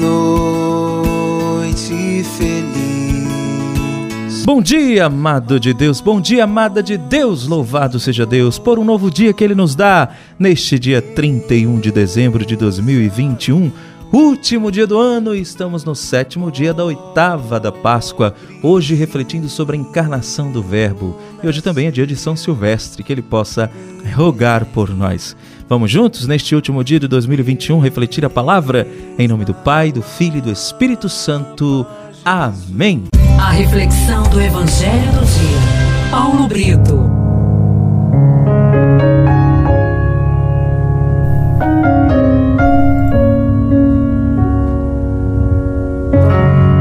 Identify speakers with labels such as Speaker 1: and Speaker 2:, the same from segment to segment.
Speaker 1: noite feliz.
Speaker 2: Bom dia, amado de Deus, bom dia, amada de Deus, louvado seja Deus por um novo dia que Ele nos dá neste dia 31 de dezembro de 2021 Último dia do ano estamos no sétimo dia da oitava da Páscoa, hoje refletindo sobre a encarnação do Verbo. E hoje também é dia de São Silvestre, que ele possa rogar por nós. Vamos juntos, neste último dia de 2021, refletir a palavra? Em nome do Pai, do Filho e do Espírito Santo. Amém.
Speaker 3: A reflexão do Evangelho do Dia. Paulo Brito.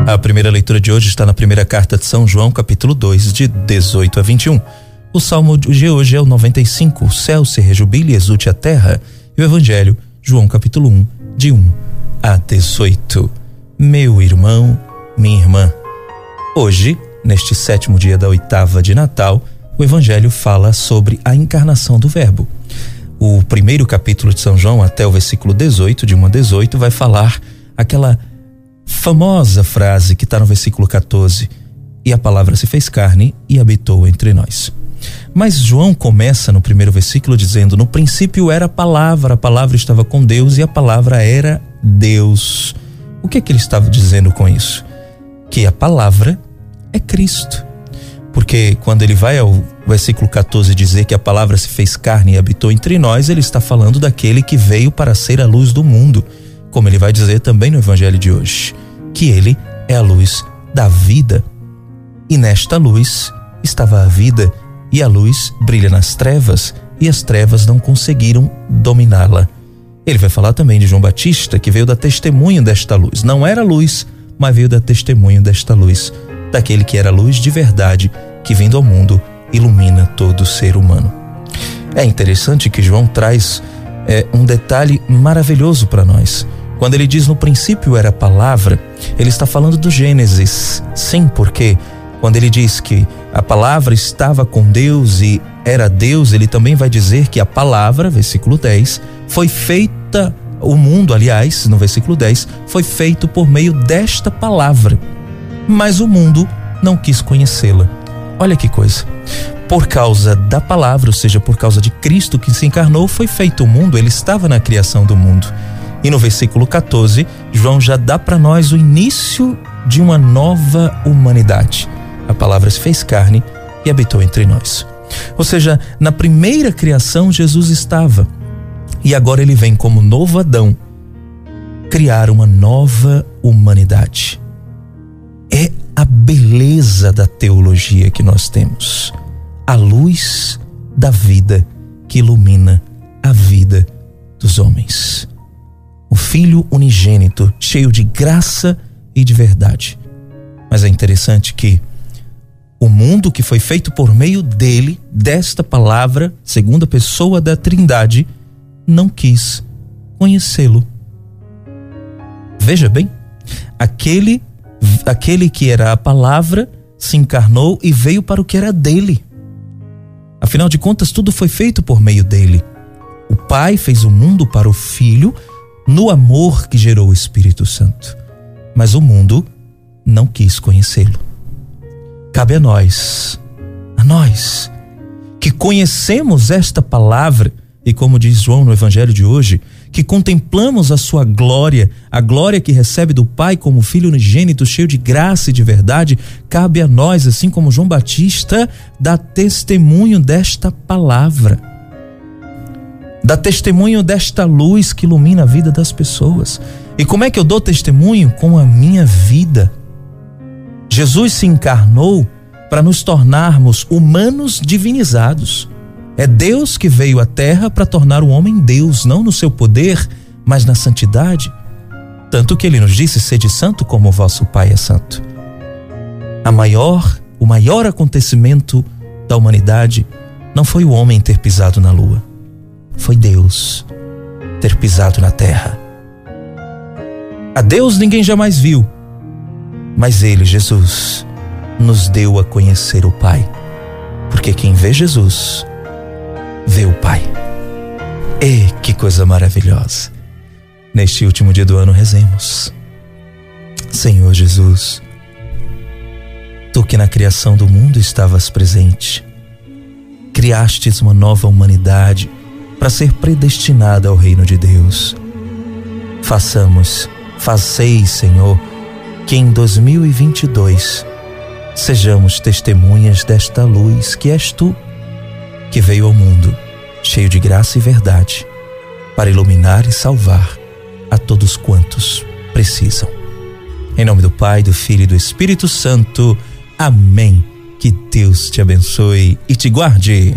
Speaker 2: A primeira leitura de hoje está na primeira carta de São João, capítulo 2, de 18 a 21. O salmo de hoje é o 95, o céu se rejubile exulte a terra. E o evangelho, João capítulo 1, de 1 a 18. Meu irmão, minha irmã. Hoje, neste sétimo dia da oitava de Natal, o evangelho fala sobre a encarnação do Verbo. O primeiro capítulo de São João, até o versículo 18, de 1 a 18, vai falar aquela famosa frase que está no versículo 14: E a palavra se fez carne e habitou entre nós. Mas João começa no primeiro versículo dizendo: No princípio era a palavra, a palavra estava com Deus e a palavra era Deus. O que é que ele estava dizendo com isso? Que a palavra é Cristo. Porque quando ele vai ao versículo 14 dizer que a palavra se fez carne e habitou entre nós, ele está falando daquele que veio para ser a luz do mundo como ele vai dizer também no evangelho de hoje, que ele é a luz da vida. E nesta luz estava a vida, e a luz brilha nas trevas, e as trevas não conseguiram dominá-la. Ele vai falar também de João Batista, que veio da testemunho desta luz. Não era luz, mas veio da testemunho desta luz, daquele que era luz de verdade, que vindo ao mundo ilumina todo ser humano. É interessante que João traz é, um detalhe maravilhoso para nós. Quando ele diz no princípio era a palavra, ele está falando do Gênesis. Sim, porque quando ele diz que a palavra estava com Deus e era Deus, ele também vai dizer que a palavra, versículo 10, foi feita, o mundo, aliás, no versículo 10, foi feito por meio desta palavra. Mas o mundo não quis conhecê-la. Olha que coisa. Por causa da palavra, ou seja, por causa de Cristo que se encarnou, foi feito o mundo, ele estava na criação do mundo. E no versículo 14, João já dá para nós o início de uma nova humanidade. A palavra se fez carne e habitou entre nós. Ou seja, na primeira criação Jesus estava e agora ele vem como novo Adão criar uma nova humanidade. É a beleza da teologia que nós temos, a luz da vida que ilumina a vida dos homens o Filho unigênito, cheio de graça e de verdade. Mas é interessante que o mundo que foi feito por meio dele, desta palavra, segunda pessoa da Trindade, não quis conhecê-lo. Veja bem, aquele aquele que era a palavra se encarnou e veio para o que era dele. Afinal de contas, tudo foi feito por meio dele. O Pai fez o mundo para o Filho no amor que gerou o Espírito Santo. Mas o mundo não quis conhecê-lo. Cabe a nós, a nós, que conhecemos esta palavra e, como diz João no Evangelho de hoje, que contemplamos a sua glória, a glória que recebe do Pai como Filho unigênito, cheio de graça e de verdade, cabe a nós, assim como João Batista, dar testemunho desta palavra dá testemunho desta luz que ilumina a vida das pessoas. E como é que eu dou testemunho? Com a minha vida. Jesus se encarnou para nos tornarmos humanos divinizados. É Deus que veio à terra para tornar o homem Deus, não no seu poder, mas na santidade. Tanto que ele nos disse: sede santo como o vosso Pai é santo. A maior, o maior acontecimento da humanidade não foi o homem ter pisado na lua foi Deus ter pisado na terra. A Deus ninguém jamais viu, mas Ele, Jesus, nos deu a conhecer o Pai, porque quem vê Jesus, vê o Pai. E que coisa maravilhosa! Neste último dia do ano, rezemos. Senhor Jesus, tu que na criação do mundo estavas presente, criastes uma nova humanidade para ser predestinada ao reino de Deus. Façamos, fazeis, Senhor, que em 2022 sejamos testemunhas desta luz que és tu, que veio ao mundo cheio de graça e verdade, para iluminar e salvar a todos quantos precisam. Em nome do Pai, do Filho e do Espírito Santo. Amém. Que Deus te abençoe e te guarde.